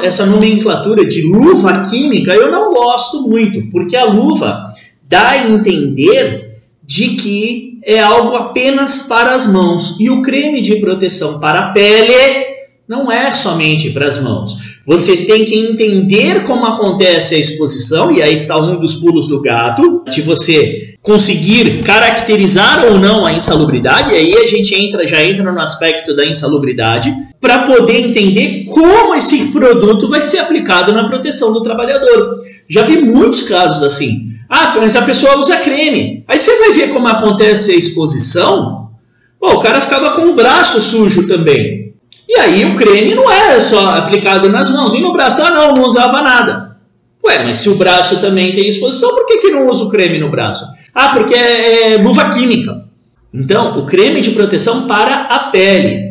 Essa nomenclatura de luva química eu não gosto muito, porque a luva dá a entender de que é algo apenas para as mãos. E o creme de proteção para a pele não é somente para as mãos. Você tem que entender como acontece a exposição, e aí está um dos pulos do gato, de você conseguir caracterizar ou não a insalubridade, e aí a gente entra, já entra no aspecto da insalubridade, para poder entender como esse produto vai ser aplicado na proteção do trabalhador. Já vi muitos casos assim. Ah, mas a pessoa usa creme. Aí você vai ver como acontece a exposição. Pô, o cara ficava com o braço sujo também. E aí o creme não é só aplicado nas mãos. E no braço, ah não, não usava nada. Ué, mas se o braço também tem exposição, por que, que não usa o creme no braço? Ah, porque é, é luva química. Então, o creme de proteção para a pele.